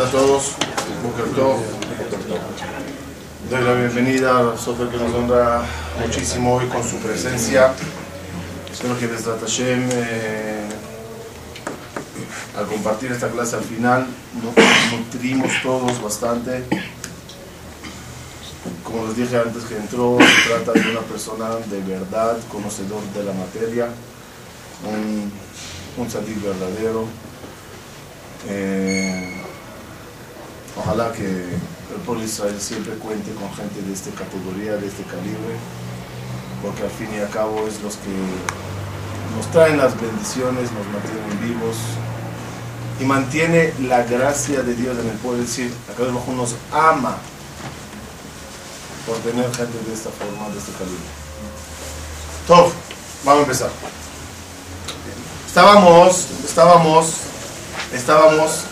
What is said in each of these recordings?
a todos. Doy la bienvenida a Sofer que nos honra muchísimo hoy con su presencia. Espero que desde Hashem, eh, al compartir esta clase al final, nos nutrimos todos bastante. Como les dije antes que entró, se trata de una persona de verdad, conocedor de la materia, un, un verdadero. Eh, ojalá que el pueblo de Israel siempre cuente con gente de esta categoría, de este calibre, porque al fin y al cabo es los que nos traen las bendiciones, nos mantienen vivos y mantiene la gracia de Dios en el pueblo. Es decir, acá abajo nos ama por tener gente de esta forma, de este calibre. Top, vamos a empezar. Estábamos, estábamos, estábamos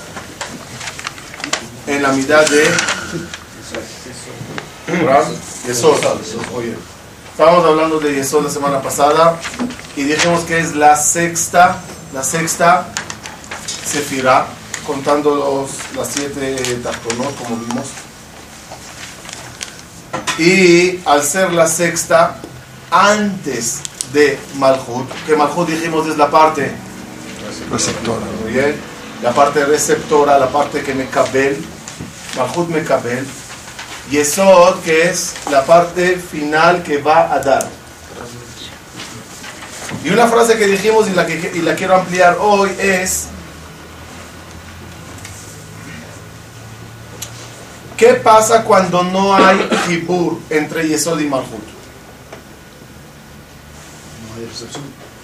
en la mitad de Yesod. Estábamos hablando de Yesod la semana pasada y dijimos que es la sexta, la sexta Sefirá, contando los, las siete Tartonot, como vimos. Y al ser la sexta, antes de Malhut, que Malhut dijimos es la parte receptora, bien, la parte receptora, la parte que me cabel, Malhut me cabel, y eso que es la parte final que va a dar. Y una frase que dijimos y la, que, y la quiero ampliar hoy es, ¿qué pasa cuando no hay Hibur entre Yesod y Malhut?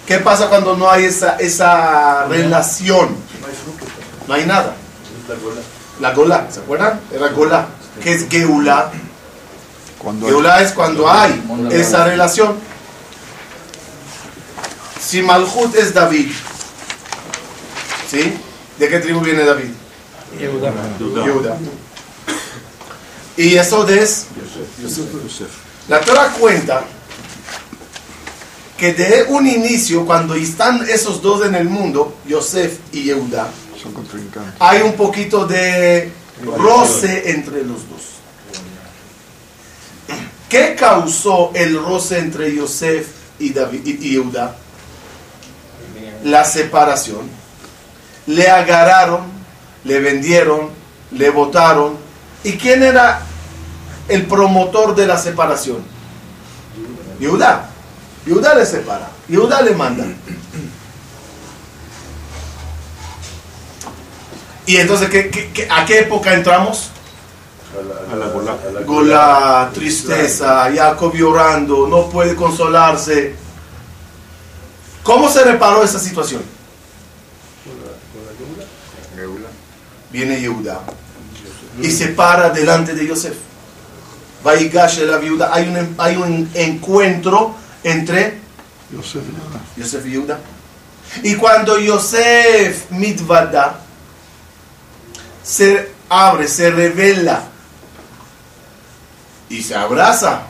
¿Qué pasa cuando no hay esa, esa relación? No hay nada. La gola, ¿se acuerdan? Era gola. ¿Qué es geula? Geula es cuando hay esa relación. Si Malhut es David, ¿sí? ¿De qué tribu viene David? Yehuda. Y eso es La Torah cuenta que de un inicio, cuando están esos dos en el mundo, Yosef y Yehuda, hay un poquito de roce entre los dos. ¿Qué causó el roce entre Yosef y, David? La separación. Le agarraron, le vendieron, le votaron. ¿Y quién era el promotor de la separación? Yehuda. Yehuda le separa. Yehuda le manda. Y entonces, ¿qué, a qué época entramos? A la, gola. Gola, tristeza, Jacob llorando, no puede consolarse. ¿Cómo se reparó esa situación? Viene Yehuda y se para delante de Yosef. Vaigash la viuda. Hay un, hay un encuentro entre Yosef y Yehuda. Y cuando Yosef mitvada, se abre, se revela y se abraza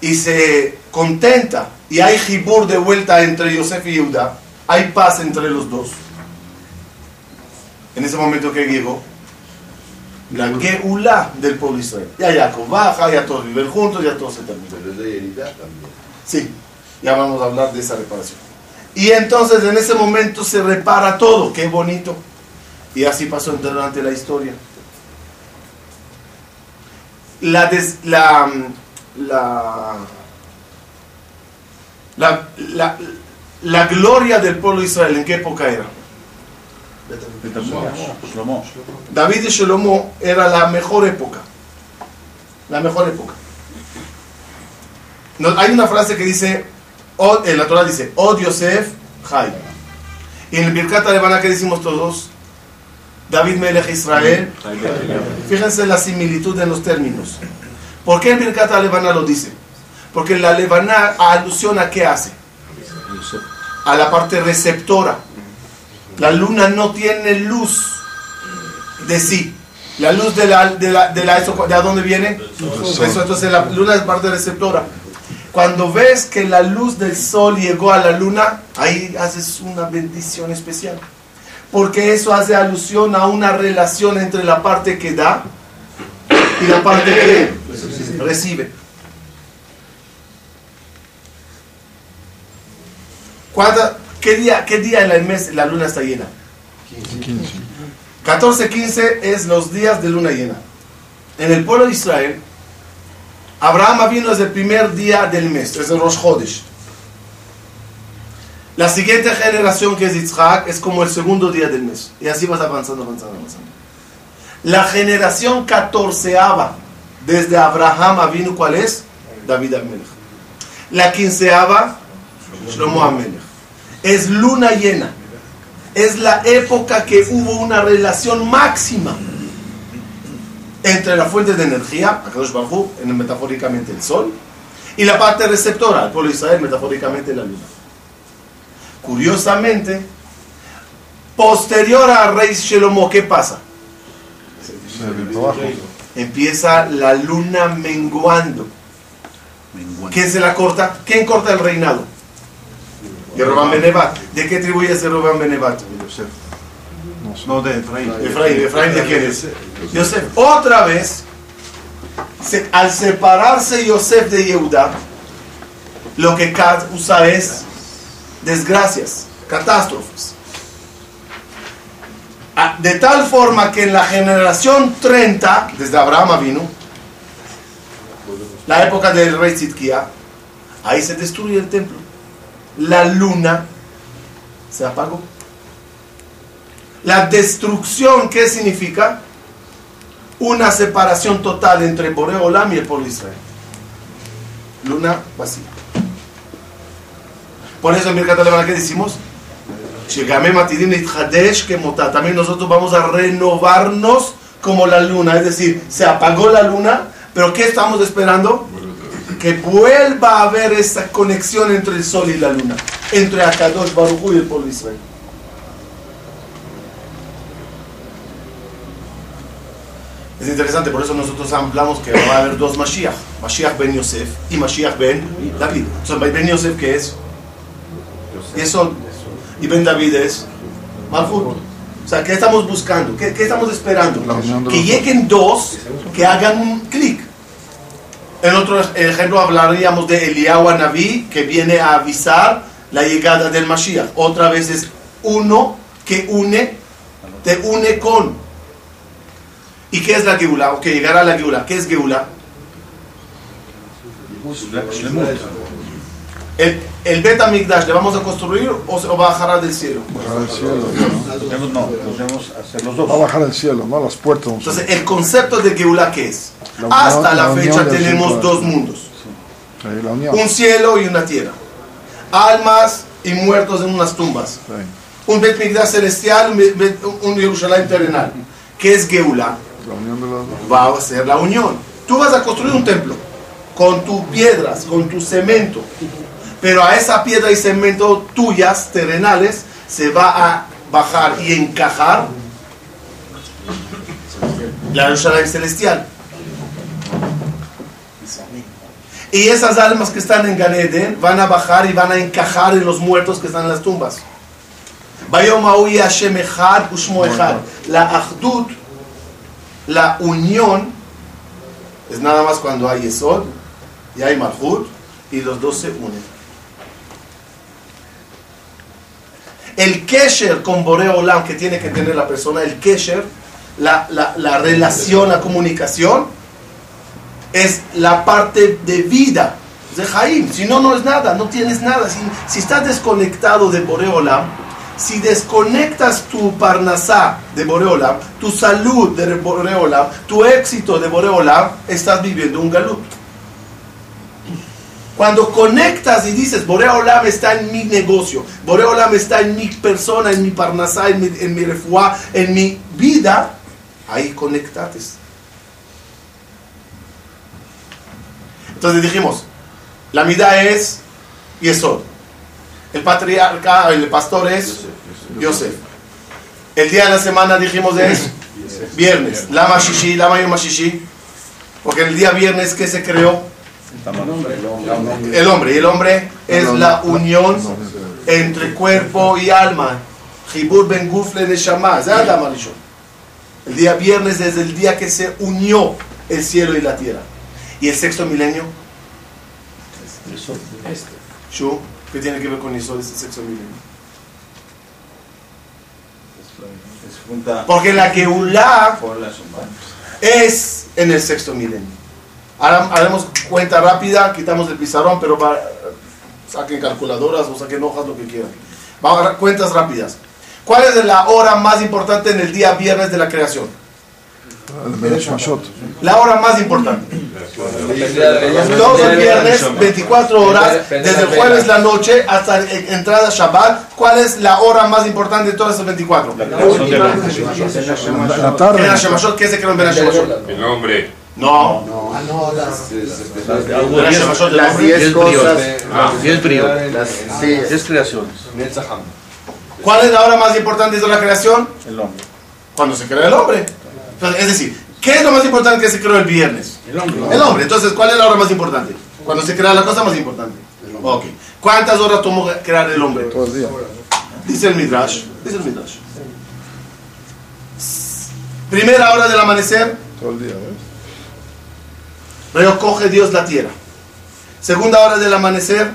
y se contenta y hay jibur de vuelta entre Yosef y Yehuda, hay paz entre los dos. En ese momento que llegó, la Geula del pueblo Israel. Ya Jacob baja, ya todos viven juntos, ya todo se termina. Pero es de herida también. Sí, ya vamos a hablar de esa reparación. Y entonces en ese momento se repara todo, qué bonito. Y así pasó durante la historia. La, la, la, la, la, gloria del pueblo de Israel, ¿en qué época era? David y Shlomo era la mejor época. La mejor época. hay una frase que dice, en la Torah dice, Oh Yosef, Jai. Y en el Birkat Alevana que decimos todos, David Melech Israel. Fíjense la similitud en los términos. ¿Por qué el Birkat Levana lo dice? Porque la Levana alusión a qué hace? A la parte receptora. La luna no tiene luz de sí. La luz de la, de la, de, la, ¿de dónde viene? Eso, entonces la luna es parte receptora. Cuando ves que la luz del sol llegó a la luna, ahí haces una bendición especial. Porque eso hace alusión a una relación entre la parte que da y la parte que recibe. qué, día, ¿Qué día en el mes la luna está llena? 14, 15 es los días de luna llena. En el pueblo de Israel, Abraham vino desde el primer día del mes, desde Rosh Chodesh. La siguiente generación que es Yitzhak es como el segundo día del mes. Y así vas avanzando, avanzando, avanzando. La generación catorceava desde Abraham vino, ¿cuál es? David Amelech. La quinceava, Shlomo Amelech. Es luna llena. Es la época que hubo una relación máxima entre la fuente de energía, Akadosh Baruj metafóricamente el sol, y la parte receptora, el pueblo de Israel, metafóricamente la luna. Curiosamente, posterior a Rey Shelomo, ¿qué pasa? Empieza la luna menguando. ¿Quién se la corta? ¿Quién corta el reinado? Yerobam Benevat. ¿De qué tribu es Yerobam Benevat? No, de Efraín. Efraín, Efraín de quién es? Yosef. Otra vez, al separarse Yosef de Yehuda, lo que usa es desgracias, catástrofes. Ah, de tal forma que en la generación 30, desde Abraham vino, la época del rey Zidkia, ahí se destruye el templo. La luna se apagó. La destrucción, ¿qué significa? Una separación total entre Boreolam y el pueblo de Israel. Luna vacía. Por eso en Birkat Levana, ¿qué decimos? También nosotros vamos a renovarnos como la luna. Es decir, se apagó la luna, pero ¿qué estamos esperando? Que vuelva a haber esa conexión entre el sol y la luna. Entre Akadosh Baruch y el pueblo de Israel. Es interesante, por eso nosotros hablamos que va a haber dos Mashiach. Mashiach ben Yosef y Mashiach ben David. Entonces, ben Yosef, ¿qué es? Yesod. Y Ben David es Malchut. O sea, ¿qué estamos buscando? ¿Qué, qué estamos esperando? Que lleguen dos que hagan un clic. En otro ejemplo hablaríamos de Eliyahu Naví que viene a avisar la llegada del Mashiach. Otra vez es uno que une, te une con. ¿Y qué es la Geula? O que llegará la Geula. ¿Qué es Geula? El, el Bet ¿le vamos a construir o, va a bajar del cielo? Bajar del cielo. No, podemos hacer los dos. Va a bajar del cielo, no las puertas. Entonces, el concepto de Geula, ¿qué es? Hasta la, fecha tenemos dos mundos. un cielo y una tierra. Almas y muertos en unas tumbas. Un Bet celestial, un, Jerusalén terrenal. ¿Qué es Geula? Va a ser la unión. Tú vas a construir un templo con tus piedras, con tu cemento, pero a esa piedra y cemento tuyas, terrenales, se va a bajar y encajar la Jerusalén celestial. Y esas almas que están en Ganeden van a bajar y van a encajar en los muertos que están en las tumbas. La Ahdut, la unión, es nada más cuando hay Esod y hay Malhut y los dos se unen. El kesher con Boreolam que tiene que tener la persona, el kesher, la, la, relación, la comunicación, es la parte de vida de Jaim. Si no, no es nada, no tienes nada. Si, si estás desconectado de Boreolam, si desconectas tu parnasá de Boreolam, tu salud de Boreolam, tu éxito de Boreolam, estás viviendo un galut. Cuando conectas y dices, Borea está en mi negocio, Borea está en mi persona, en mi parnasá, en mi, en mi refuá, en mi vida, ahí conectates. Entonces dijimos, la mida es Yesod. El patriarca, el pastor es Yosef. El día de la semana dijimos es viernes. La Mashishi, la Mayo Mashishi. Porque el día viernes que se creó el hombre, el hombre es la unión entre cuerpo y alma. Hibur ben Gufle de Shama, El día viernes es el día que se unió el cielo y la tierra. ¿Y el sexto milenio? ¿Qué tiene que ver con eso, este sexto milenio? Porque la que Geulah es en el sexto milenio. Ahora haremos cuenta rápida, quitamos el pizarrón, pero va- saquen calculadoras o saquen hojas, lo que quieran. Vamos a dar cuentas rápidas. ¿Cuál es la hora más importante en el día viernes de la creación? La hora más importante. Todo el viernes, 24 horas, desde el jueves la noche hasta en- entrada Shabbat. ¿Cuál es la hora más importante de todas esas 24? La En tarde. la Shemashot, ¿qué se creó en? El nombre. No. Ben Hashemashot, el Las nombre. 10 cosas. Bríos, Las, sí, diez creaciones. ¿Cuál es la hora más importante de la creación? El hombre. Cuando se crea el hombre. Es decir, ¿qué es lo más importante que se creó el viernes? El hombre. El hombre. Entonces, ¿cuál es la hora más importante? Cuando se crea la cosa más importante. Ok. ¿Cuántas horas tomó crear el hombre? Todo el día. Dice el Midrash. Dice el Midrash. Primera hora del amanecer, Todo el día, ¿ves? Recoge Dios la tierra. Segunda hora del amanecer.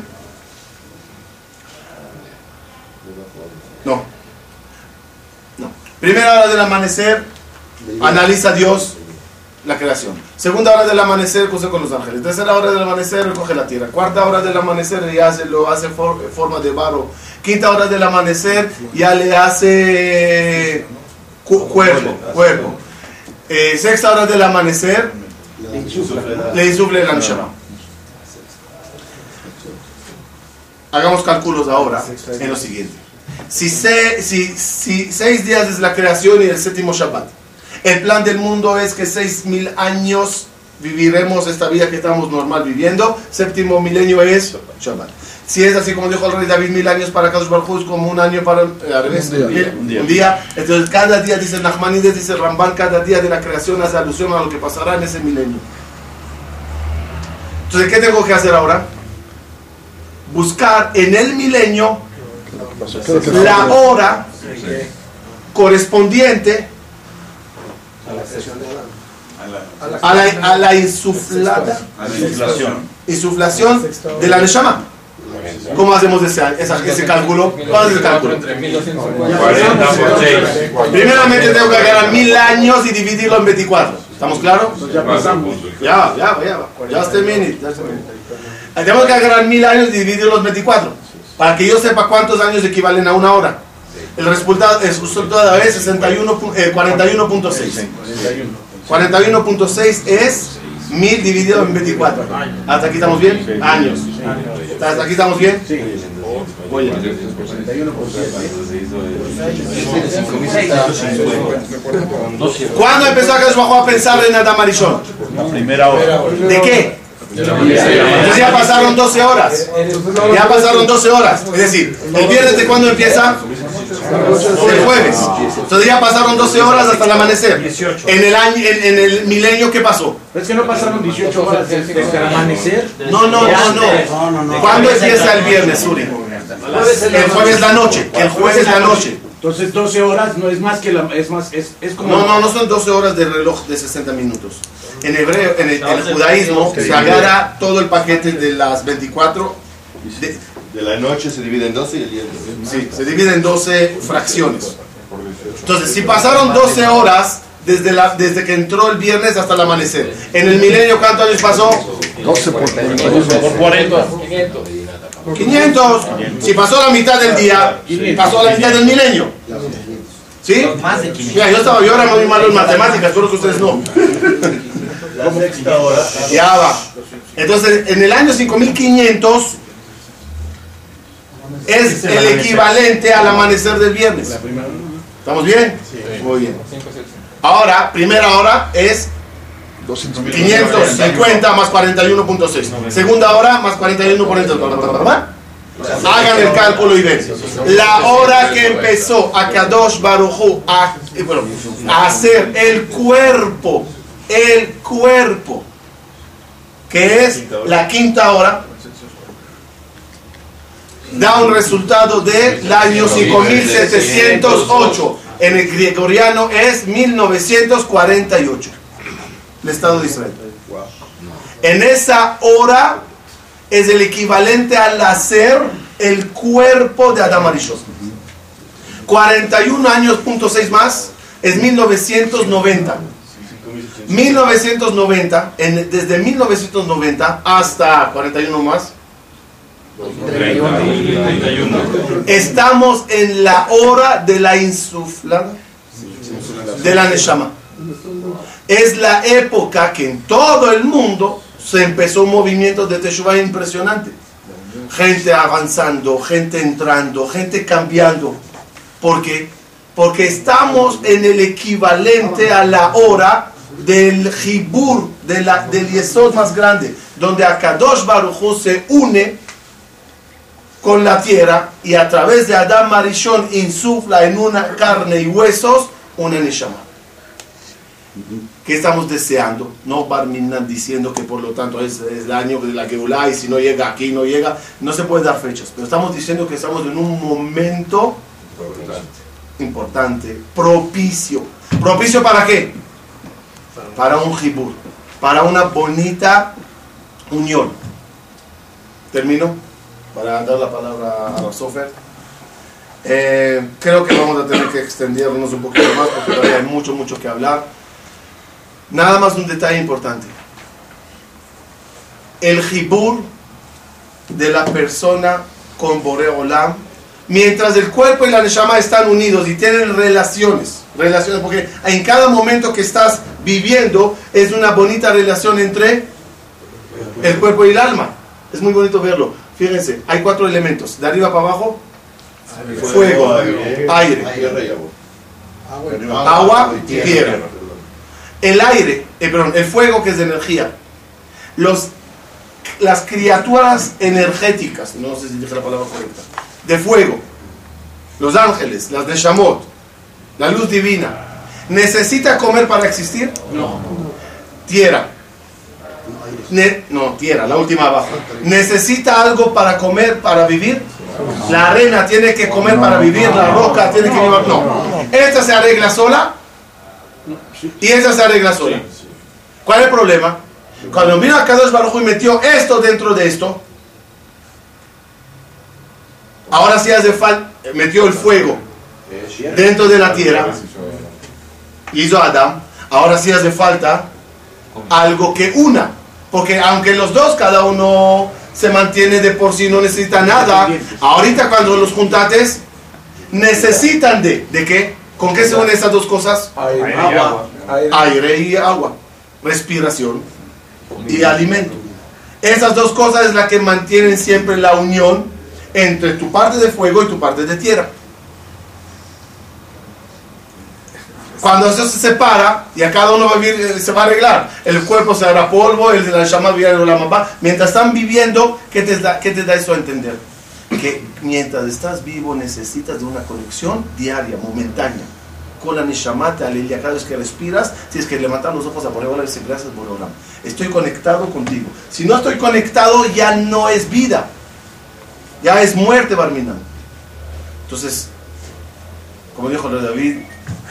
No. No. Primera hora del amanecer, analiza Dios la creación. Segunda hora del amanecer, cruza con los ángeles. Tercera hora del amanecer, recoge la tierra. Cuarta hora del amanecer, ya hace, lo hace for- forma de barro. Quinta hora del amanecer, ya le hace cu- cuerpo. cuerpo. Eh, sexta hora del amanecer, le insufle la Neshama. Hagamos cálculos ahora en lo siguiente. Si, se- si, si seis días desde la creación y el séptimo Shabbat, el plan del mundo es que seis mil años viviremos esta vida que estamos normal viviendo, séptimo milenio es Shabbat. Si es así como dijo el rey David, mil años para Kadosh es como un año para eh, al revés, Un día. un día. Un día. Entonces cada día, dice Nachmanides, dice Ramban, cada día de la creación hace alusión a lo que pasará en ese milenio. Entonces, ¿qué tengo que hacer ahora? Buscar en el milenio ¿Qué es lo que la hora correspondiente A la, a la, a la insuflada, a la inflación. insuflación de la Neshama. ¿Cómo hacemos ese, ese cálculo? ¿Cuál es el cálculo? 40 por 6. Primeramente tengo que agarrar mil años y dividirlo en 24. ¿Estamos claros? Ya, ya, ya. Just a minute. just a minute. Tenemos que agarrar mil años y dividirlos en 24. Para que yo sepa cuántos años equivalen a una hora. El resultado es toda vez 61, pu- eh, 41.6. 41.6 es 1000 dividido en 24. ¿Hasta aquí estamos bien? Años. ¿Hasta aquí estamos bien? A- ¿Cuándo empezó a pensar en Adam Arishon? La primera hora. ¿De qué? Entonces ya pasaron 12 horas. Ya pasaron 12 horas. Es decir, ¿el viernes de cuándo empieza? El jueves. Entonces ya pasaron 12 horas hasta el amanecer. En el año, en, en el milenio, ¿qué pasó? Es que no pasaron 18 horas desde el amanecer. No, no, no, no. ¿Cuándo empieza el viernes, Suri? El jueves la noche. El jueves la noche. Entonces 12 horas no es más que la... Es más, es, es como... No, no, no son 12 horas de reloj de 60 minutos. En hebreo, en el, en el judaísmo, se agarra todo el paquete de las 24. de- de la noche se divide en 12 y el día en 12. Sí, se divide en 12 fracciones. Entonces, si pasaron 12 horas desde, la, desde que entró el viernes hasta el amanecer, en el milenio, ¿cuántos años pasó? 12 por 41. Por 40. 500. Si pasó la mitad del día, pasó la mitad del milenio. ¿Sí? Más de 500. Mira, yo estaba, yo era muy malo en matemáticas, todos ustedes no. La sexta hora. Ya va. Entonces, en el año 5500 es el equivalente al amanecer del viernes. ¿Estamos bien? Muy bien. Ahora, primera hora es 550 más 41.6. Segunda hora más 41.6. Hagan el cálculo y ven. La hora que empezó a Kadosh Baruchu a, eh, bueno, a hacer el cuerpo, el cuerpo, que es la quinta hora, da un resultado del año 5708. En el gregoriano es 1948. El Estado de Israel. En esa hora es el equivalente al hacer el cuerpo de Adam Arishon. 41 años, punto 6 más, es 1990. 1990, en- desde 1990 hasta 41 más, 31. estamos en la hora de la insuflada de la Neshama. Es la época que en todo el mundo se empezó un movimiento de Teshuvah impresionante. Gente avanzando, gente entrando, gente cambiando. ¿Por qué? Porque estamos en el equivalente a la hora del Jibur, de la, del Yesod más grande, donde Akadosh Baruj se une con la tierra y a través de Adam Marishon insufla en una carne y huesos una Neshama. ¿Qué estamos deseando? No Barminan diciendo que por lo tanto es, es el año de la Geulah y si no llega aquí, no llega. No se puede dar fechas, pero estamos diciendo que estamos en un momento importante, propicio. ¿Propicio para qué? Para un jibur, para una bonita unión. Termino para dar la palabra a Sofer. Eh, creo que vamos a tener que extendernos un poquito más porque todavía hay mucho, mucho que hablar. Nada más un detalle importante. El jibur de la persona con Boreolam, mientras el cuerpo y la neshama están unidos y tienen relaciones, relaciones, porque en cada momento que estás viviendo es una bonita relación entre el cuerpo y el alma. Es muy bonito verlo. Fíjense, hay cuatro elementos, de arriba para abajo, fuego, aire, agua. Agua y tierra. el aire, eh, perdón, el fuego que es de energía, los, las criaturas energéticas, no sé si dije la palabra correcta, de fuego, los ángeles, las de Shamot, la luz divina, ¿necesita comer para existir? No. Tierra. No, tierra, la última abajo. ¿Necesita algo para comer, para vivir? La arena tiene que comer para vivir, la roca tiene que vivir. No. Esta se arregla sola y esta se arregla sola. ¿Cuál es el problema? Cuando vino a Kadosh Baruj y metió esto dentro de esto, ahora sí hace falta, metió el fuego dentro de la tierra, hizo Adam, ahora sí hace falta algo que una, porque aunque los dos, cada uno se mantiene de por sí, no necesita nada, ahorita cuando los juntates, necesitan de, ¿de qué? ¿Con qué se unen esas dos cosas? Aire y agua. Aire y agua, respiración y alimento. Esas dos cosas es la que mantienen siempre la unión entre tu parte de fuego y tu parte de tierra. Cuando eso se separa y a cada uno va a vivir, eh, se va a arreglar, el cuerpo se hará polvo, el de la llama en la mamá. Mientras están viviendo, ¿qué te, da, ¿qué te da eso a entender? Que mientras estás vivo necesitas de una conexión diaria, momentánea con la Neshama, te aleluya cada vez que respiras, tienes que levantar los ojos a poner y decir gracias Borolam. Estoy conectado contigo. Si no estoy conectado, ya no es vida. Ya es muerte, Barminan. Entonces, como dijo David,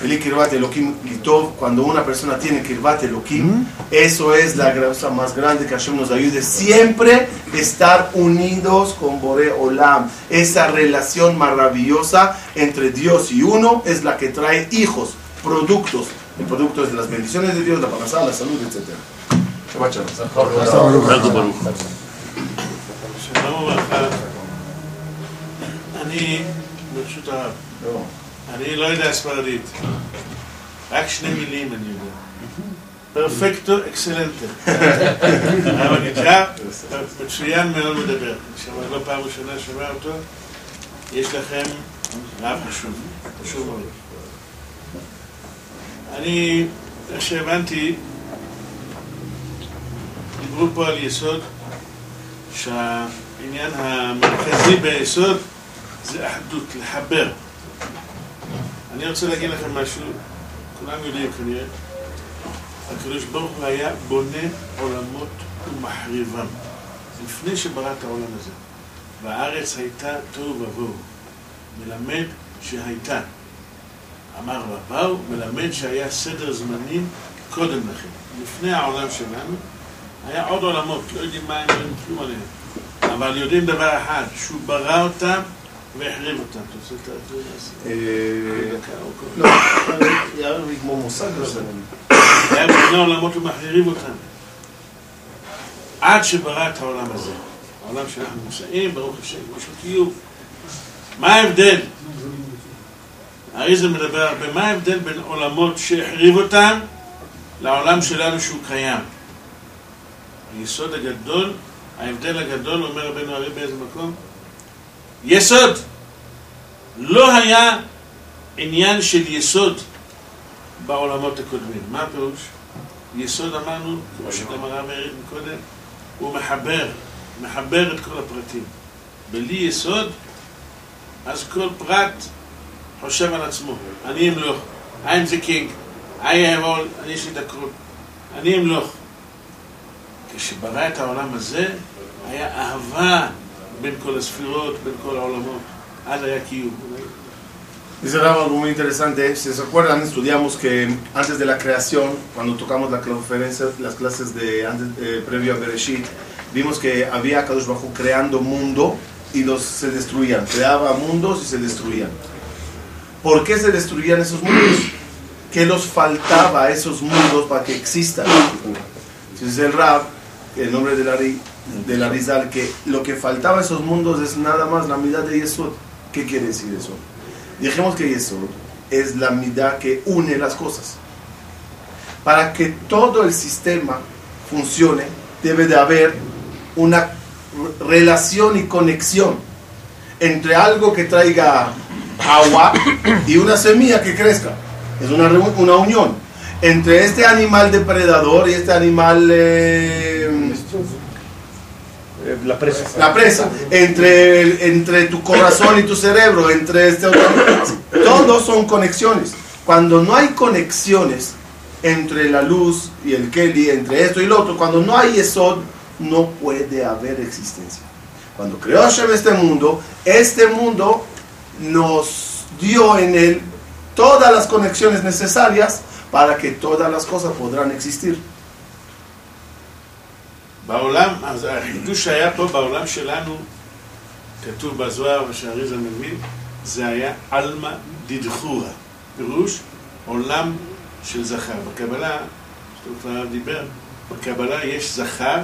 Eli Kirbat Elohim Litov, cuando una persona tiene Kirbat Elohim, eso es la gracia más grande que Hashem nos ayude. Siempre estar unidos con Bore Olam. Esa relación maravillosa entre Dios y uno es la que trae hijos, productos. El producto es de las bendiciones de Dios, la panasá, la salud, etc. Shabbat shalom. שלום וברכה. אני, ברשות הרב, אני לא יודע ספרדית. רק שני מילים אני יודע. פרפקטו אקסלנטה. אבל נקרא, מצוין מאוד מדבר. אני שמע, לא פעם ראשונה שומע אותו. יש לכם רב חשוב, חשוב מאוד. אני, איך שהבנתי, דיברו פה על יסוד שהעניין המרכזי ביסוד זה אחדות, לחבר. אני רוצה להגיד לכם משהו, כולם יודעים כנראה, הקדוש ברוך הוא היה בונה עולמות ומחריבם, לפני שברא את העולם הזה. והארץ הייתה תוהו ובוהו. מלמד שהייתה. אמר רבאו, מלמד שהיה סדר זמנים קודם לכן. לפני העולם שלנו, היה עוד עולמות, לא יודעים מה הם, לא כלום עליהם. אבל יודעים דבר אחד, שהוא ברא אותם והחריב אותם. אתה רוצה את זה? אה, לא, יאיר יגמור מושג בזה. היה בבני עולמות ומחריב אותם. עד שברא את העולם הזה. העולם שאנחנו נמצאים, ברוך השם, יש לו קיום. מה ההבדל? הרי זה מדבר הרבה, מה ההבדל בין עולמות שהחריב אותם לעולם שלנו שהוא קיים? היסוד הגדול, ההבדל הגדול, אומר רבנו הרי באיזה מקום? יסוד. לא היה עניין של יסוד בעולמות הקודמים. מה הפירוש? יסוד אמרנו, כמו שגמרא אומרת קודם, הוא מחבר, מחבר את כל הפרטים. בלי יסוד, אז כל פרט חושב על עצמו. אני אמלוך, I'm the king, I have all, אני יש לי הכל. אני אמלוך. כשברא את העולם הזה, היה אהבה בין כל הספירות, בין כל העולמות. אז היה קיום. Dice Rab algo muy interesante. Si se acuerdan, estudiamos que antes de la creación, cuando tocamos la conferencia, las clases de antes, eh, previo a Bereshit, vimos que había Kadosh Bajo creando mundo y los se destruían. Creaba mundos y se destruían. ¿Por qué se destruían esos mundos? ¿Qué los faltaba a esos mundos para que existan? Entonces el Rab, el nombre de la, Ri- de la Rizal, que lo que faltaba a esos mundos es nada más la mitad de Yesod. ¿Qué quiere decir eso? Dijimos que Yesod es la mitad que une las cosas. Para que todo el sistema funcione, debe de haber una relación y conexión entre algo que traiga agua y una semilla que crezca. Es una, una unión entre este animal depredador y este animal... Eh, La presa. la presa, entre, entre tu corazón y tu cerebro, entre este. Todos son conexiones. Cuando no hay conexiones entre la luz y el Kelly, entre esto y lo otro, cuando no hay eso, no puede haber existencia. Cuando creó Hashem este mundo, este mundo nos dio en él todas las conexiones necesarias para que todas las cosas podrán existir. בעולם, אז החידוש שהיה פה בעולם שלנו, כתוב בזוהר ושהאריזה מבין, זה היה עלמא דדחורה. פירוש עולם של זכר. בקבלה, שאתה כבר דיבר, בקבלה יש זכר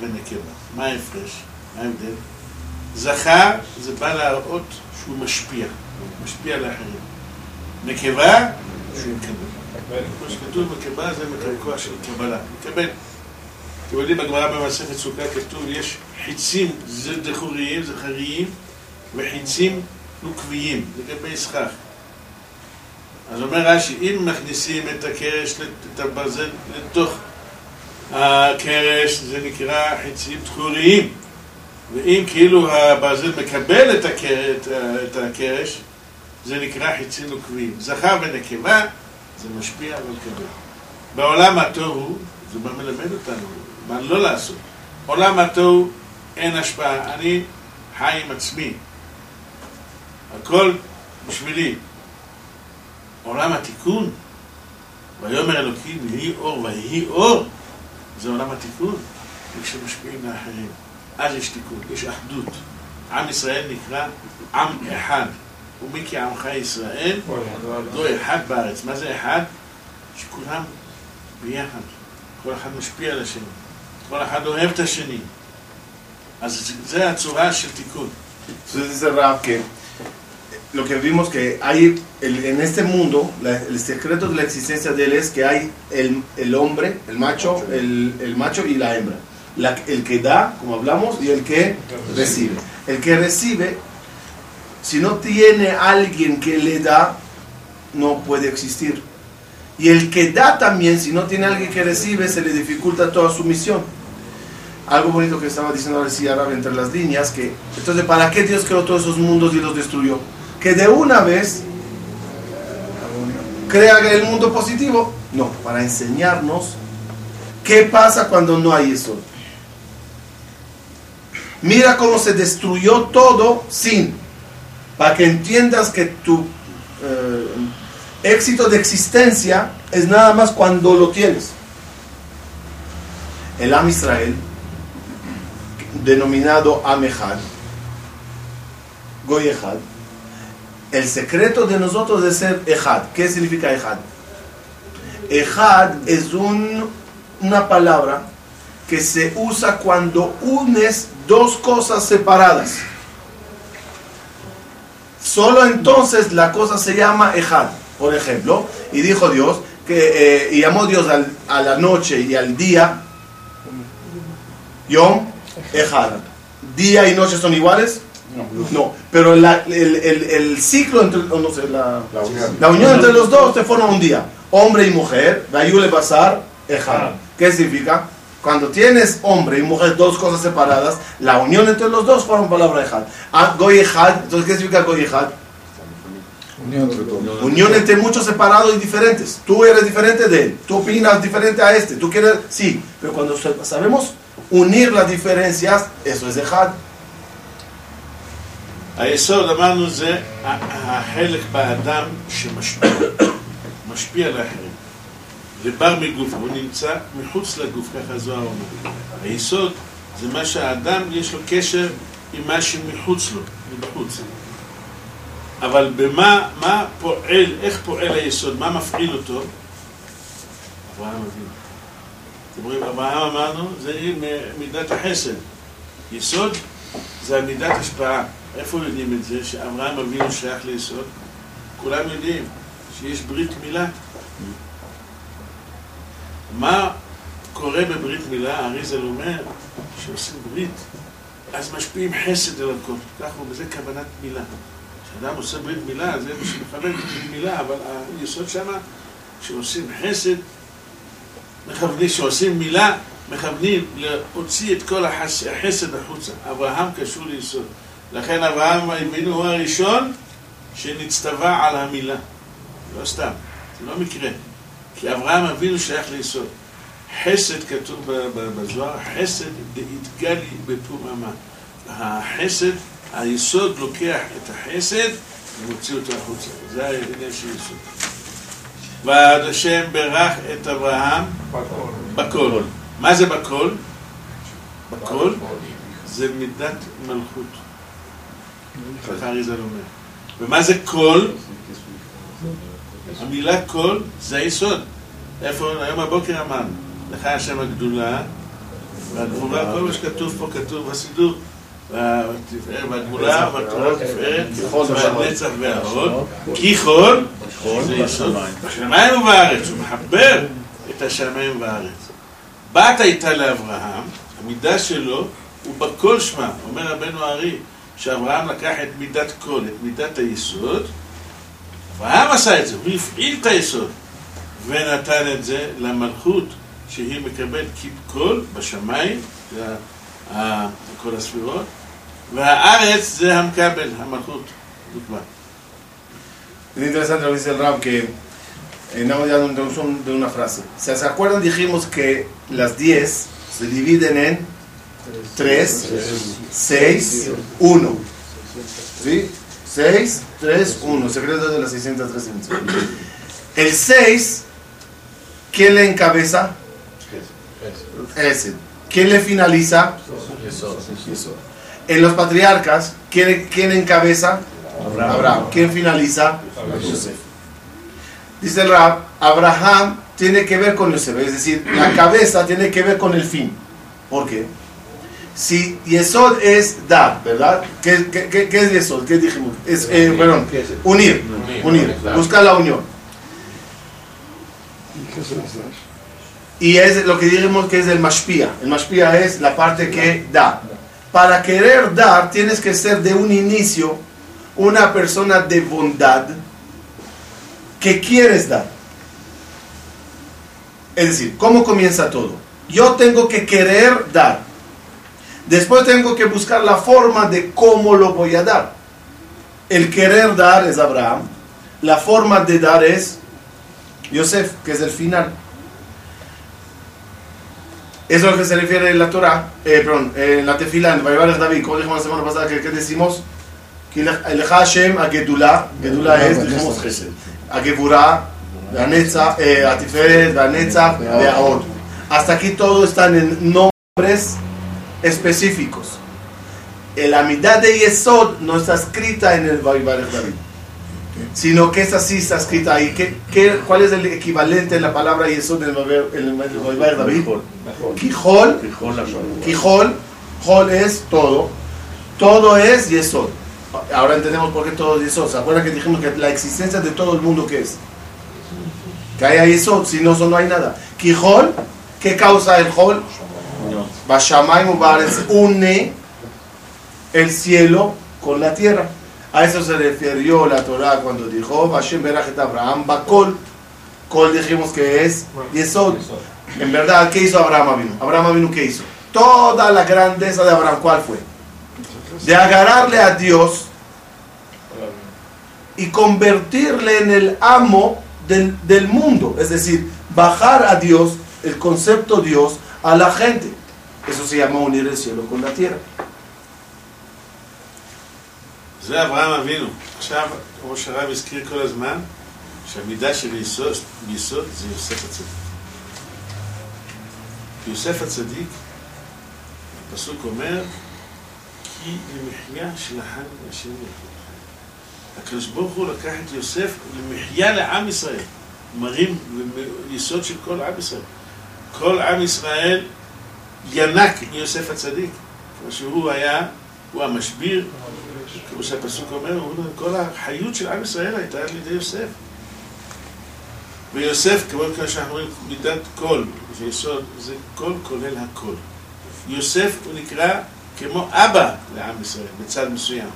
ונקבה. מה ההפרש? מה ההבדל? זכר זה בא להראות שהוא משפיע, משפיע על האחרים. נקבה, שהוא מקבל. כמו שכתוב בקבלה זה מקרקוע של קבלה. מקבל. אתם יודעים, בגמרא במסכת סוכה כתוב, יש חיצים דחוריים, זכריים, וחיצים נוקביים, לגבי סכך. אז אומר רש"י, אם מכניסים את הקרש, את הברזל לתוך הקרש, זה נקרא חיצים דחוריים. ואם כאילו הברזל מקבל את. את, הקרש, זה נקרא חיצים נוקביים. זכר ונקבה, זה משפיע ומקבל. בעולם התוהו, זה מה מלמד אותנו, מה לא לעשות. עולם התוהו אין השפעה, אני חי עם עצמי. הכל בשבילי. עולם התיקון, ויאמר אלוקים יהי אור ויהי אור, זה עולם התיקון, וכשמשפיעים לאחרים. אז יש תיקון, יש אחדות. עם ישראל נקרא עם אחד. ומי כי עמך ישראל, גוי אחד בארץ. מה זה אחד? שכולם ביחד. כל אחד משפיע על השני. כל אחד אוהב את השני. אז זה הצורה של תיקון. Entonces dice Rab que lo que vimos que hay el- en este mundo, la- el secreto de la existencia de él es que hay el, el hombre, el macho, el, el macho y la hembra. La- el que da, como hablamos, y el que recibe. El que recibe, si no tiene alguien que le da, no puede existir. Y el que da también, si no tiene alguien que recibe, se le dificulta toda su misión algo bonito que estaba diciendo ahora sí Arab entre las líneas, que entonces ¿para qué Dios creó todos esos mundos y los destruyó? Que de una vez crea el mundo positivo, no, para enseñarnos qué pasa cuando no hay eso. Mira cómo se destruyó todo sin, para que entiendas que tu eh, éxito de existencia es nada más cuando lo tienes. El Am Israel, denominado Amejad, Goyehad, el secreto de nosotros es ser Ejad. ¿Qué significa Ejad? Ejad es un, una palabra que se usa cuando unes dos cosas separadas. Solo entonces la cosa se llama Ejad, por ejemplo. Y dijo Dios, que, eh, y llamó Dios a la noche y al día, Yom Ejad. ¿Día y noche son iguales? No, pero la- el, el- el ciclo entre, no sé, la, La unión. la unión entre los dos te forma un día. Hombre y mujer, Vayule Basar, Ejad. ¿Qué significa? Cuando tienes hombre y mujer, dos cosas separadas, la unión entre los dos forma palabra Ejad. Ah, Goy Ejad, entonces ¿qué significa Goy Ejad? Unión entre todos. Unión entre muchos separados y diferentes. Tú eres diferente de él, tú opinas diferente a este, tú quieres, sí, pero cuando sa- sabemos unir las diferencias, eso es Ejad. היסוד אמרנו זה החלק באדם שמשפיע, משפיע על האחרים. זה בר מגוף, הוא נמצא מחוץ לגוף, ככה זוהר אומר. היסוד זה מה שהאדם יש לו קשר עם מה שמחוץ לו, מבחוץ. אבל במה מה פועל, איך פועל היסוד, מה מפעיל אותו? אברהם אבינו. אתם רואים, אברהם אמרנו, זה אה, מידת החסד. יסוד זה המידת השפעה. איפה יודעים את זה? שאברהם אבינו שייך ליסוד? כולם יודעים שיש ברית מילה. מה קורה בברית מילה? אריזל אומר שעושים ברית, אז משפיעים חסד אל הכל. ככה הוא, וזה כוונת מילה. כשאדם עושה ברית מילה, זה מה שמכוון ברית מילה, אבל היסוד שמה, כשעושים חסד, מכוונים, כשעושים מילה, מכוונים להוציא את כל החס- החסד החוצה. אברהם קשור ליסוד. לכן אברהם אבינו הוא הראשון שנצטווה על המילה. לא סתם, זה לא מקרה. כי אברהם אבינו שייך ליסוד. חסד כתוב בזוהר, חסד דאיתגלי בפוממה. החסד, היסוד לוקח את החסד ומוציא אותו החוצה. זה העניין של יסוד. ועד השם ברך את אברהם בכל. מה זה בכל? בכל זה מידת מלכות. ככה אריזל אומר. ומה זה קול? המילה קול זה היסוד. איפה, היום בבוקר אמרנו, לך השם הגדולה, והגבורה, כל מה שכתוב פה כתוב בסידור, והגבולה, והתורה תפארת, והנצח וההוד, כי כל זה יסוד. בשמיים. ובארץ, הוא מחבר את השמיים והארץ. בת הייתה לאברהם, המידה שלו הוא בכל שמע, אומר רבנו הארי, שאברהם לקח את מידת קול, את מידת היסוד, אברהם עשה את זה, הוא הפעיל את היסוד, ונתן את זה למלכות, שהיא מקבלת קול בשמיים, זה כל הספירות, והארץ זה המקבל, המלכות, דוגמה. Es interesante lo que dice el Rab que en ya una introducción de una frase. Si se acuerdan, dijimos que las 10 se dividen en 3, 6, 1. ¿Sí? 6, 3, 1. Secreto de las 613. El 6, ¿quién le encabeza? Ese. ¿Quién le finaliza? Yesod. En los patriarcas, ¿quién, quién encabeza? Abraham. ¿Quién finaliza? Yosef. Dice el Rab, Abraham tiene que ver con Yosef, es decir, la cabeza tiene que ver con el fin. ¿Por qué? Si Yesod es dar, ¿verdad? ¿Qué, qué, qué- qué es Yesod? ¿Qué dijimos? Es, eh, perdón, unir, unir, buscar la unión. ¿Y qué es el slash? Y es lo que dijimos que es el mashpia. El mashpia es la parte que da. Para querer dar, tienes que ser de un inicio una persona de bondad que quieres dar. Es decir, ¿cómo comienza todo? Yo tengo que querer dar. Después tengo que buscar la forma de cómo lo voy a dar. El querer dar es Abraham. La forma de dar es Yosef, que es el final. Eso es lo que se refiere en la Torah, eh, perdón, en la tefila, en Vaivar David, como dijimos la semana pasada, que, que decimos, que el Hashem a Gedula, Gedula es, dijimos a Geburah, la Netza, eh, a Tiferet, la Netza, de Aod. Hasta aquí todo están en nombres específicos. El Amidad de Yesod no está escrita en el Vaivar David sino que esa sí está escrita ahí. ¿Qué, qué, cuál es el equivalente de la palabra Yesod en el Vaivar David? Quijol. Quijol. Jol es todo. Todo es Yesod. Ahora entendemos por qué todo es Yesod. ¿Se acuerdan que dijimos que la existencia de todo el mundo qué es? Que haya Yesod, si no, no hay nada. Quijol, ¿qué causa el Jol? Bashamay Mubarak une el cielo con la tierra. A eso se refirió la Torah cuando dijo Hashem Berachet Abraham Bakol. Kol dijimos que es Yesod. En verdad, ¿qué hizo Abraham vino? Abraham vino ¿qué hizo? Toda la grandeza de Abraham, ¿cuál fue? De agarrarle a Dios y convertirle en el amo del, del mundo. Es decir, bajar a Dios, el concepto Dios, a la gente. Eso se llama unir el cielo con la tierra. זה אברהם אבינו. עכשיו, כמו שהרב הזכיר כל הזמן, שהמידה של יסוד, יסוד זה יוסף הצדיק. יוסף הצדיק, הפסוק אומר, כי למחיה שלחן השם יחד. הקדוש ברוך הוא לקח את יוסף למחיה לעם ישראל. מרים יסוד של כל עם ישראל. כל עם ישראל ינק מיוסף הצדיק. כמו שהוא היה, הוא המשביר, כמו שהפסוק אומר, הוא אומר, כל החיות של עם ישראל הייתה על ידי יוסף. ויוסף, כמו שאנחנו אומרים, מידת קול, זה יסוד, זה קול כולל הכל. יוסף הוא נקרא כמו אבא לעם ישראל, בצד מסוים.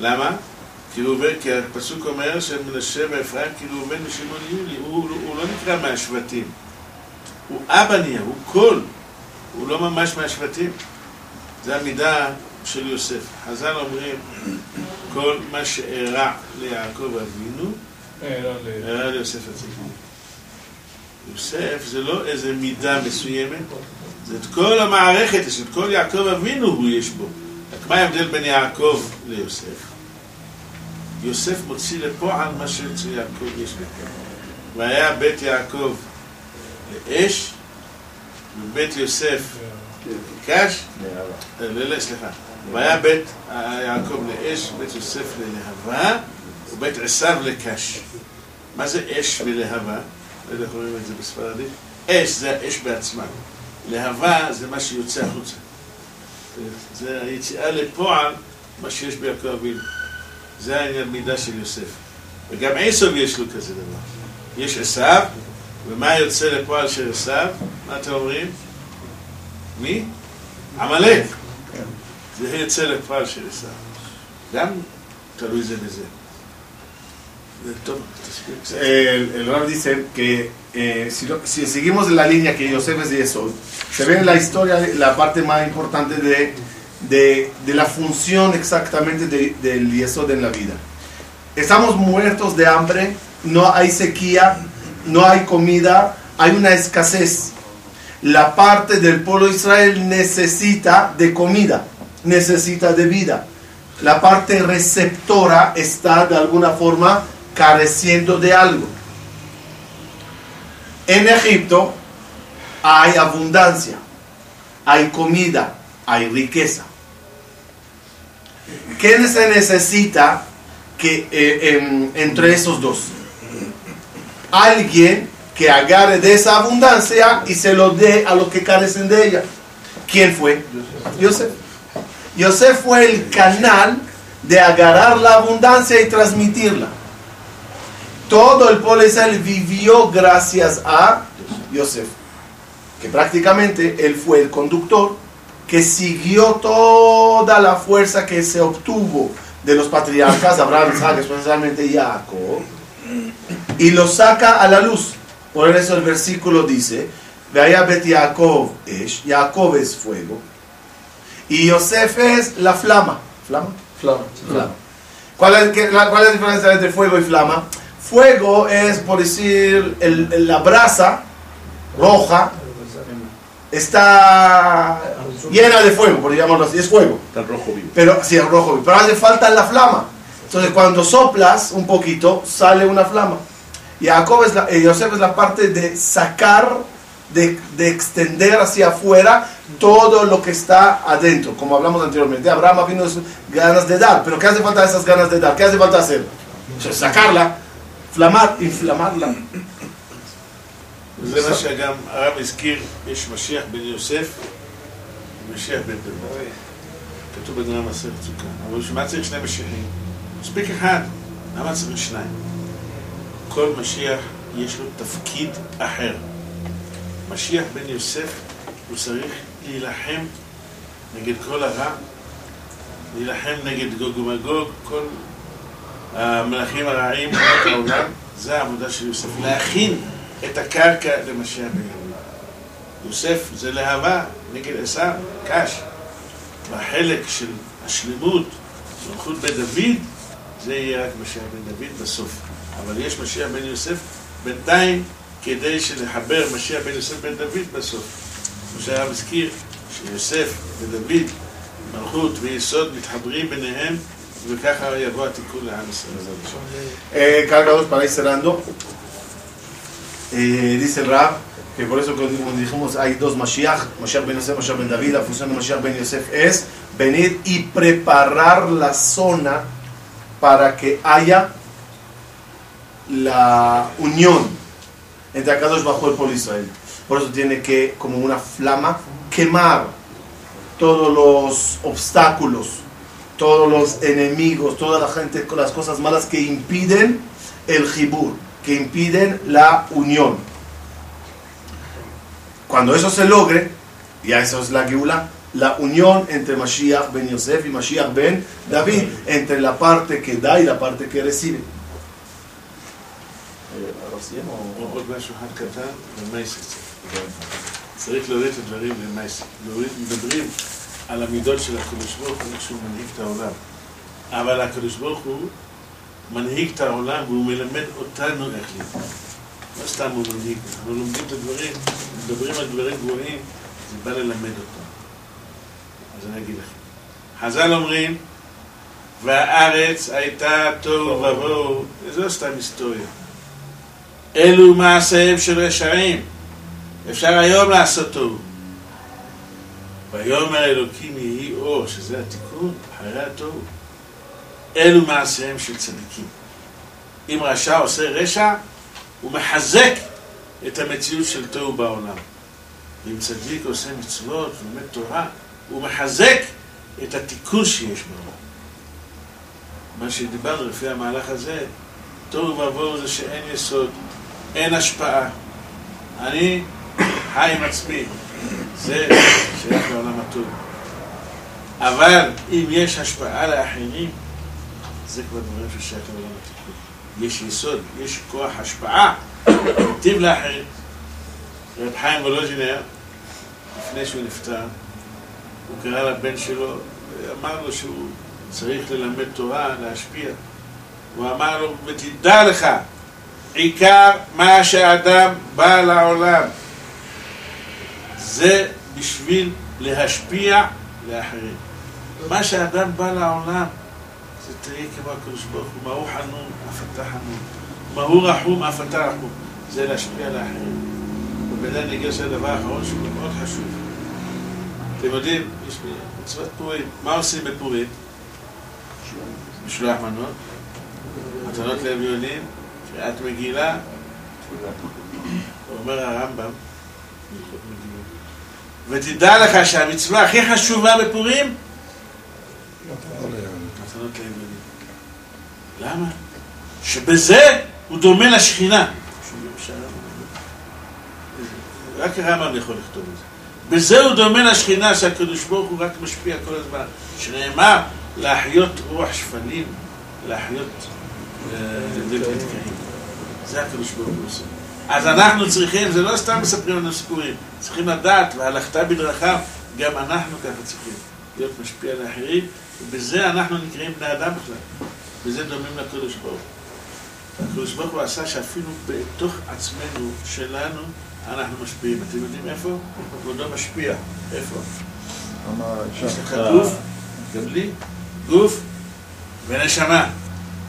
למה? כי, הוא, עובד- כי הפסוק אומר שמנשה ואפרים כאילו עובד משמעון יולי, הוא, הוא לא נקרא מהשבטים. הוא אבא נהיה, הוא קול, הוא לא ממש מהשבטים. זה המידה של יוסף. חז"ל אומרים, כל מה שאירע ליעקב אבינו, אירע ליוסף הצדיק. יוסף זה לא איזה מידה מסוימת, זה את כל המערכת, יש את כל יעקב אבינו הוא יש בו. רק מה ההבדל בין יעקב ליוסף? יוסף מוציא לפועל מה שאצל יעקב יש בו. והיה בית יעקב לאש, ובית יוסף לקש, לא, לא, סליחה. והיה בית יעקב לאש, בית יוסף ללהבה, ובית עשיו לקש. מה זה אש ולהבה? לא יודע איך אומרים את זה בספרדית. אש זה האש בעצמה. להבה זה מה שיוצא החוצה. זה היציאה לפועל, מה שיש ביעקב אבינו. זה העניין מידה של יוסף. וגם עשו יש לו כזה דבר. יש עשיו, ומה יוצא לפועל של עשיו? מה אתם אומרים? מי? עמלק. זה יוצא לפועל של עשיו. גם תלוי זה בזה. זה טוב, תסביר קצת. El, el Rab dice que eh, si, lo- si seguimos la línea que Yosef es de Yesod, se ve en la historia la parte más importante de, de, de la función exactamente de- del Yesod en la vida. Estamos muertos de hambre, no hay sequía, no hay comida, hay una escasez. La parte del pueblo de Israel necesita de comida, necesita de vida. La parte receptora está de alguna forma careciendo de algo. En Egipto hay abundancia, hay comida, hay riqueza. ¿Qué se necesita que, eh, em, entre esos dos? Alguien que agarre de esa abundancia y se lo dé a los que carecen de ella. ¿Quién fue? Yosef. Yosef fue el canal de agarrar la abundancia y transmitirla. Todo el pueblo de Israel vivió gracias a Yosef, que prácticamente él fue el conductor que siguió toda la fuerza que se obtuvo de los patriarcas, Abraham, Isaac, especialmente Jacob, y lo saca a la luz. Por eso el versículo dice, Vaya Bet Jacob es, Jacob es fuego, y Yosef es la flama. ¿Flama? Flama. flama. ¿Cuál, es, qué- la, ¿Cuál es la diferencia entre fuego y flama? Fuego es, por decir, el- el- la brasa roja, está llena de fuego, por llamarlo así, es fuego. Está el rojo vivo. Pero sí, es rojo, pero hace falta la flama. Entonces cuando soplas un poquito, sale una flama. Y Jacob es la, eh, Yosef es la parte de sacar, de, de extender hacia afuera todo lo que está adentro, como hablamos anteriormente. Abraham vino ganas de dar, pero ¿qué hace falta de esas ganas de dar? ¿Qué hace falta hacer? O sea, sacarla, flamar, inflamarla. וזה מה שגם הרב הזכיר, יש משיח בן יוסף ומשיח בן דוד. כתוב בגמרא מסכת סוכה. אבל בשביל מה צריך שני משיחים? מספיק אחד. למה צריך שניים? כל משיח יש לו תפקיד אחר. משיח בן יוסף הוא צריך להילחם נגד כל הרע, להילחם נגד גוג ומגוג, כל המלכים הרעים, אומות העולם, זה העבודה של יוסף. להכין את הקרקע למשיח בן יהודה. יוסף זה להבה נגד עשיו, קש. והחלק של השלמות, מלכות בית דוד, זה יהיה רק משיח בן דוד בסוף. אבל יש משיח בן יוסף בינתיים כדי שלחבר משיח בן יוסף בן דוד בסוף. כמו שהרב הזכיר, שיוסף ודוד, מלכות ויסוד מתחברים ביניהם, וככה יבוא התיקון לעם ישראל. Eh, cargados para ir cerrando. Eh, dice el Rab que por eso que como dijimos hay dos Mashiach, Mashiach ben Yosef, Mashiach ben David. La función de Mashiach ben Yosef es venir y preparar la zona para que haya la unión entre Akadosh bajo el pueblo Israel. Por eso tiene que, como una flama, quemar todos los obstáculos, todos los enemigos, toda la gente las cosas malas que impiden el jibur, que impiden la unión. Cuando eso se logre, ya eso es la geula, la unión entre Mashiach ben Yosef y Mashiach ben David, entre la parte que da y la parte que recibe. עוד משהו אחד קטן, למייסס. צריך להוריד את הדברים למייסס. מדברים על המידות של הקדוש ברוך הוא, שהוא מנהיג את העולם. אבל הקדוש ברוך הוא מנהיג את העולם והוא מלמד אותנו איך לנהוג. לא סתם הוא מנהיג, אנחנו לומדים את הדברים, מדברים על דברים גבוהים, זה בא ללמד אותם. אז אני אגיד לכם. חז"ל אומרים, והארץ הייתה תוהו ובוהו, זה לא סתם היסטוריה. אלו מעשיהם של רשעים. אפשר היום לעשות תוהו. ויאמר אלוקים יהי אור, שזה התיקון, אחרי התוהו. אלו מעשיהם של צדיקים. אם רשע עושה רשע, הוא מחזק את המציאות של תוהו בעולם. ואם צדיק עושה מצוות ולומד תורה, הוא מחזק את התיקון שיש בעולם. מה שדיברנו לפי המהלך הזה, תוהו ובוהו זה שאין יסוד, אין השפעה. אני חי עם עצמי, זה שייך לעולם הטוב. אבל אם יש השפעה לאחרים, זה כבר דברים ששייך לעולם התיקון. יש יסוד, יש כוח השפעה, נתיב לאחרים. רב חיים וולוז'ינר, לפני שהוא נפטר, הוא קרא לבן שלו, אמר לו שהוא צריך ללמד תורה, להשפיע. הוא אמר לו, ותדע לך, עיקר מה שאדם בא לעולם זה בשביל להשפיע לאחרים. מה שאדם בא לעולם זה תהיה כמו הקדוש ברוך הוא, מה הוא חנון, אף אתה חנון, מה הוא רחום, אף אתה רחום, זה להשפיע לאחרים. ובזה ניגש לדבר האחרון שהוא מאוד חשוב. אתם יודעים, יש מצוות פורים, מה עושים בפורים? משלוח מנות, מתנות לאביונים, קריאת מגילה, אומר הרמב"ם. ותדע לך שהמצווה הכי חשובה בפורים, מתנות לאביונים. למה? שבזה הוא דומה לשכינה. רק הרמב"ם יכול לכתוב את זה. בזה הוא דומה לשכינה שהקדוש ברוך הוא רק משפיע כל הזמן. שנאמר, להחיות רוח שפלים, להחיות אה. זה הקדוש ברוך הוא עושה. אז אנחנו צריכים, זה לא סתם מספרים לנו סיפורים, צריכים לדעת, והלכת בדרכיו, גם אנחנו ככה צריכים להיות משפיע לאחרים, ובזה אנחנו נקראים בני אדם בכלל. בזה דומים לקדוש ברוך הוא. הקדוש ברוך הוא עשה שאפילו בתוך עצמנו, שלנו, אנחנו משפיעים. אתם יודעים איפה? כבודו משפיע. איפה? יש? לך גוף, גם לי, גוף ונשמה.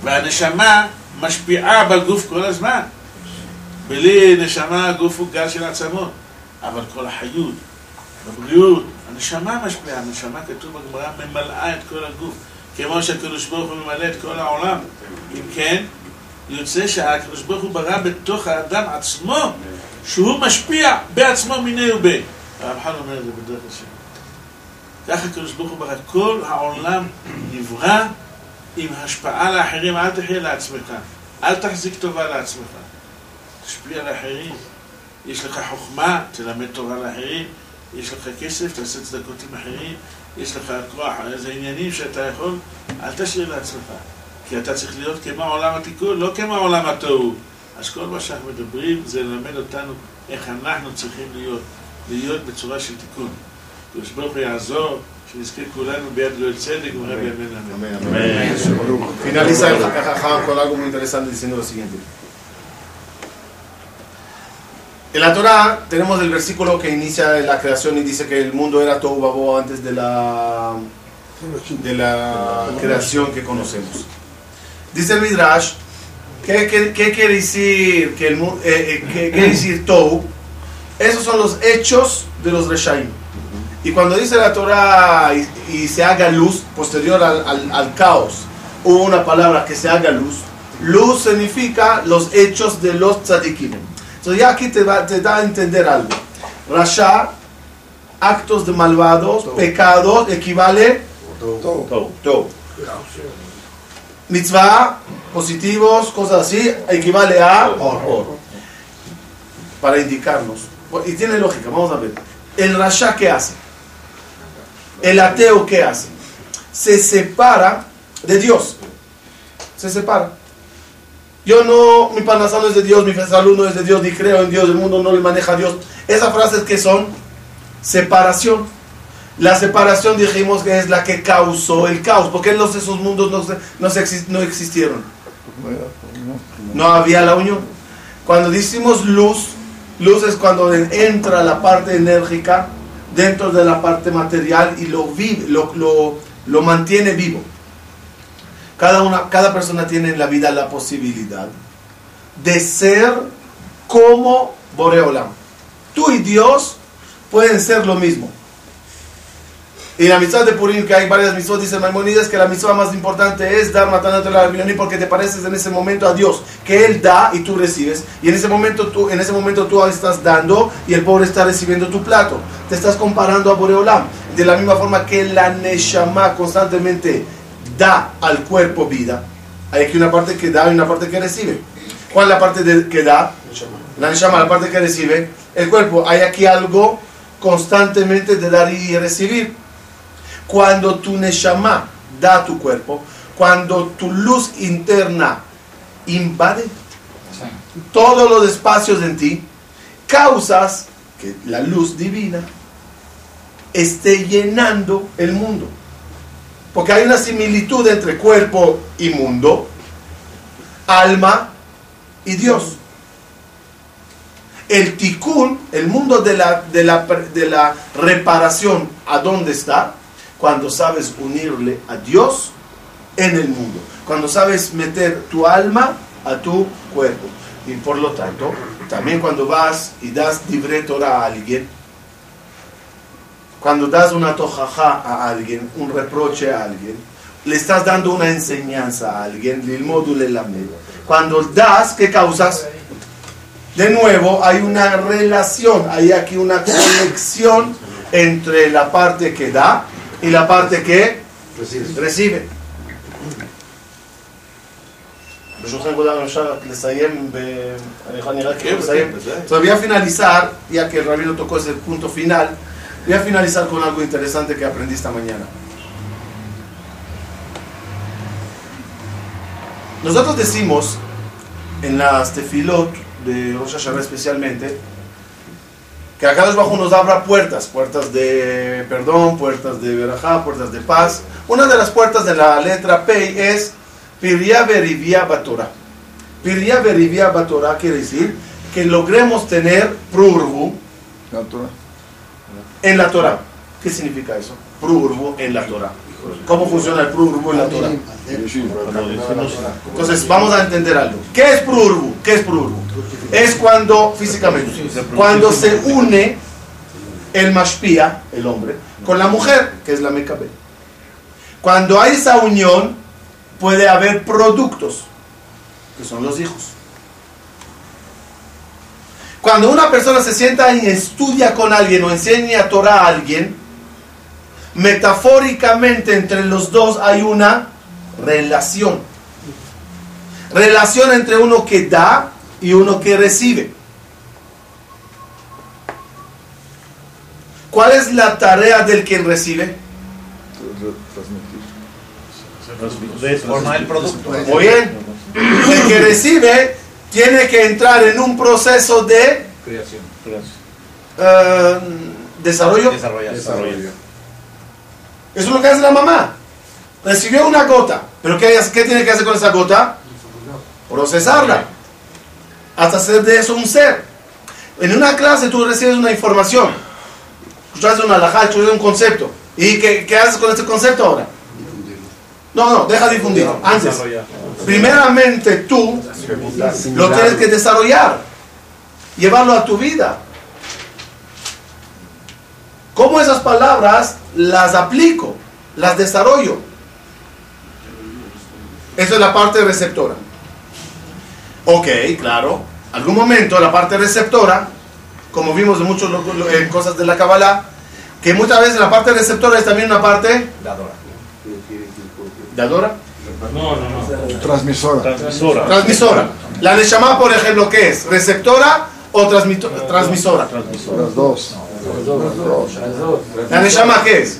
והנשמה משפיעה בגוף כל הזמן. בלי נשמה הגוף הוא גל של עצמות. אבל כל החיות, הבריאות, הנשמה משפיעה. הנשמה, כתוב בגמרא, ממלאה את כל הגוף. כמו שהקדוש ברוך הוא ממלא את כל העולם. אם כן, יוצא שהקדוש ברוך הוא ברא בתוך האדם עצמו, שהוא משפיע בעצמו מיני ובי. הרב חן אומר את זה בדרך השם. ככה הקדוש ברוך הוא ברא. כל העולם נברא עם השפעה לאחרים. אל תחיה לעצמך. אל תחזיק טובה לעצמך. תשפיע על האחרים. יש לך חוכמה, תלמד תורה לאחרים. יש לך כסף, תעשה צדקות עם אחרים. יש לך כוח, איזה עניינים שאתה יכול, אל תשאיר לעצמך. כי אתה צריך להיות כמו עולם התיקון, לא כמו עולם התוהו. אז כל מה שאנחנו מדברים זה ללמד אותנו איך אנחנו צריכים להיות, להיות בצורה של תיקון. הקדוש ברוך הוא יעזור, שנזכה כולנו ביד גואל צדק ורבי אמן אמן. Finaliza el Hakajam con algo muy interesante diciendo lo siguiente. En la Torah tenemos el versículo que inicia la creación y dice que el mundo era todo babo antes de la, de la creación que conocemos. Dice el Midrash, ¿qué, qué- qué quiere decir que el mu- eh, eh, qué quiere decir Tou? Esos son los hechos de los Reshaim. Y cuando dice la Torah y, y se haga luz, posterior al, al- al caos, hubo una palabra que se haga luz. Luz significa los hechos de los tzadikim. Entonces ya aquí te, va- te da a entender algo. Rasha, actos de malvados, pecados, equivale todo. Mitzvah, positivos, cosas así, equivale a or. Para indicarnos. Y tiene lógica, vamos a ver. El Rasha, ¿qué hace? El ateo, ¿qué hace? Se separa de Dios. Se separa. Yo no, mi panazón no es de Dios, mi salud no es de Dios, ni creo en Dios, el mundo no le maneja a Dios. Esas frases que son separación. La separación dijimos que es la que causó el caos, porque los, esos mundos no, no, se no existieron. No había la unión. Cuando decimos luz, luz es cuando entra la parte enérgica dentro de la parte material y lo, vive, lo, mantiene vivo. Cada, una, cada persona tiene en la vida la posibilidad de ser como Boreolam. Tú y Dios pueden ser lo mismo. Y la mitzvah de Purim, que hay varias mitzvot, dice Maimonides que la mitzvah más importante es dar matándote la Binoni porque te pareces en ese momento a Dios, que Él da y tú recibes. Y en ese momento tú, en ese momento tú estás dando y el pobre está recibiendo tu plato. Te estás comparando a Boreolam. De la misma forma que la Neshama constantemente da al cuerpo vida. Hay aquí una parte que da y una parte que recibe. ¿Cuál es la parte de- que da? La Neshama, la parte que recibe. El cuerpo, hay aquí algo constantemente de dar y recibir. Cuando tu Neshama da tu cuerpo, cuando tu luz interna invade todos los espacios en ti, causas que la luz divina esté llenando el mundo. Porque hay una similitud entre cuerpo y mundo, alma y Dios. El tikkun, el mundo de la, de la, de la reparación, ¿a dónde está? Cuando sabes unirle a Dios en el mundo. Cuando sabes meter tu alma a tu cuerpo. Y por lo tanto, también cuando vas y das libre Torah a alguien, cuando das una tojaja a alguien, un reproche a alguien, le estás dando una enseñanza a alguien, lil módulo lamed. Cuando das, ¿qué causas? De nuevo, hay una relación, hay aquí una conexión entre la parte que da y la parte que recibe. recibe. Pues, eh. Entonces voy a finalizar, ya que el rabino tocó ese punto final, voy a finalizar con algo interesante que aprendí esta mañana. Nosotros decimos en las tefilot de Rosh Hashanah especialmente, que acá los bajos nos abra puertas, puertas de perdón, puertas de verajá, puertas de paz. Una de las puertas de la letra P es Piria Berivia Batorah. Piria Berivia Batorah quiere decir que logremos tener prurbu en la Torah. ¿Qué significa eso? Prurbu en la Torah. ¿Cómo funciona el prurbu en la Torah? Entonces vamos a entender algo. ¿Qué es prurbu? ¿Qué es prurbu? Es cuando, físicamente, cuando se une el mashpia, el hombre, con la mujer, que es la mekabel. Cuando hay esa unión, puede haber productos, que son los hijos. Cuando una persona se sienta y estudia con alguien o enseña Torah a alguien, metafóricamente entre los dos hay una relación. Relación entre uno que da y uno que recibe. ¿Cuál es la tarea del que recibe? Transmitir. Formar el producto. Muy bien. El que recibe tiene que entrar en un proceso de Creación. eh, desarrollo. Desarrollar. Eso es lo que hace la mamá. Recibió una gota. ¿Pero qué, qué tiene que hacer con esa gota? Procesarla. Hasta hacer de eso un ser. En una clase tú recibes una información. Escuchas una alajá, escuchas un concepto. ¿Y qué, qué haces con este concepto ahora? No, no, deja difundirlo. Antes, primeramente tú lo tienes que desarrollar. Llevarlo a tu vida. ¿Cómo esas palabras las aplico? Las desarrollo. Eso es la parte receptora. Ok, claro. Algún momento la parte receptora, como vimos en muchas cosas de la Kabbalah, que muchas veces la parte receptora es también una parte dadora, No, no, no. Transmisora. Transmisora. transmisora. La Neshama, por ejemplo, ¿qué es? ¿Receptora o transmito- transmisora? Las dos. ¿La Neshama qué es?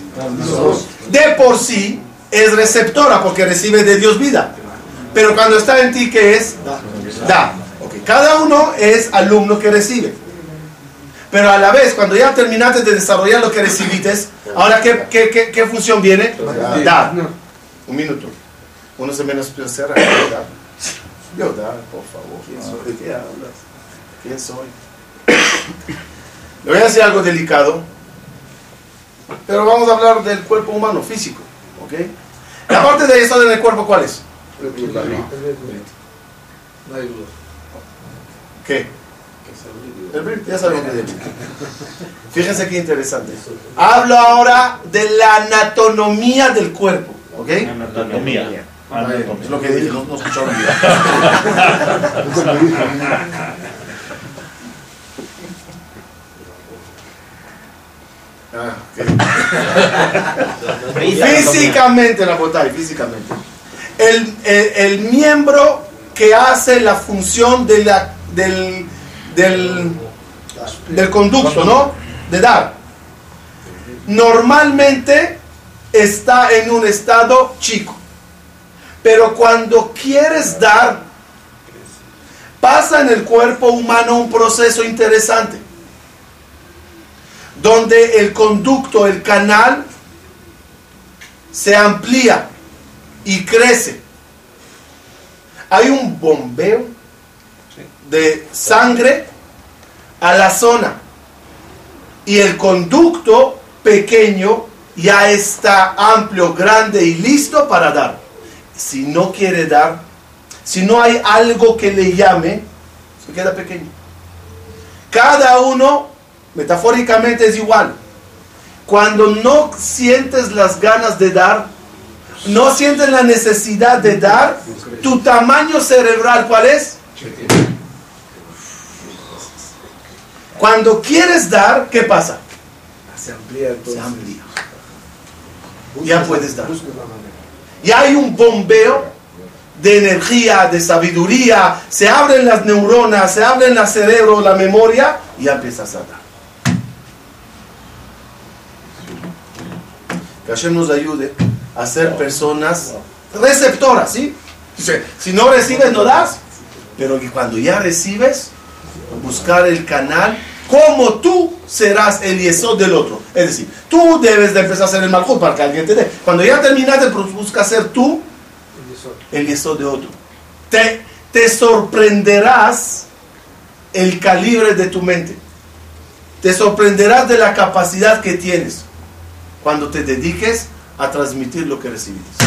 De por sí es receptora porque recibe de Dios vida. Pero cuando está en ti, ¿qué es? Da. Ok, Cada uno es alumno que recibe. Pero a la vez, cuando ya terminaste de desarrollar lo que recibiste, ahora ¿qué, qué, qué, función viene? Dar. Un minuto. Uno se menos. Dar. Yo dar, por favor. ¿De qué hablas? ¿Quién soy? Le voy a decir algo delicado. Pero vamos a hablar del cuerpo humano, físico. ¿Ok? La parte de eso del cuerpo, ¿cuál es? ¿Qué? El brit, ya sabemos que. Fíjense qué interesante. Hablo ahora de la anatomía del cuerpo. ¿Ok? Anatomía. Es lo que dije, no, no escucharon bien. Ah. Físicamente, la botella, físicamente. El, el- el miembro que hace la función de la, del, del, del conducto, ¿no? De dar. Normalmente está en un estado chico. Pero cuando quieres dar, pasa en el cuerpo humano un proceso interesante. Donde el conducto, el canal, se amplía y crece. Hay un bombeo de sangre a la zona. Y el conducto pequeño ya está amplio, grande y listo para dar. Si no quiere dar, si no hay algo que le llame, se queda pequeño. Cada uno, metafóricamente, es igual. Cuando no sientes las ganas de dar, no sientes la necesidad de dar, tu tamaño cerebral, ¿cuál es? Cuando quieres dar, ¿qué pasa? Se amplía entonces. Se amplía. Ya puedes dar. Y hay un bombeo de energía, de sabiduría, se abren las neuronas, se abren el cerebro, la memoria, y ya empiezas a dar. Que Hashem nos ayude a ser personas receptoras, ¿sí? Dice, si no recibes, no das, pero que cuando ya recibes, buscar el canal, como tú serás el yesod del otro. Es decir, tú debes de empezar a ser el malhut para que alguien te dé. Cuando ya terminaste, pues busca ser tú el yesod de otro. Te, te sorprenderás el calibre de tu mente. Te sorprenderás de la capacidad que tienes cuando te dediques a transmitir lo que recibiste.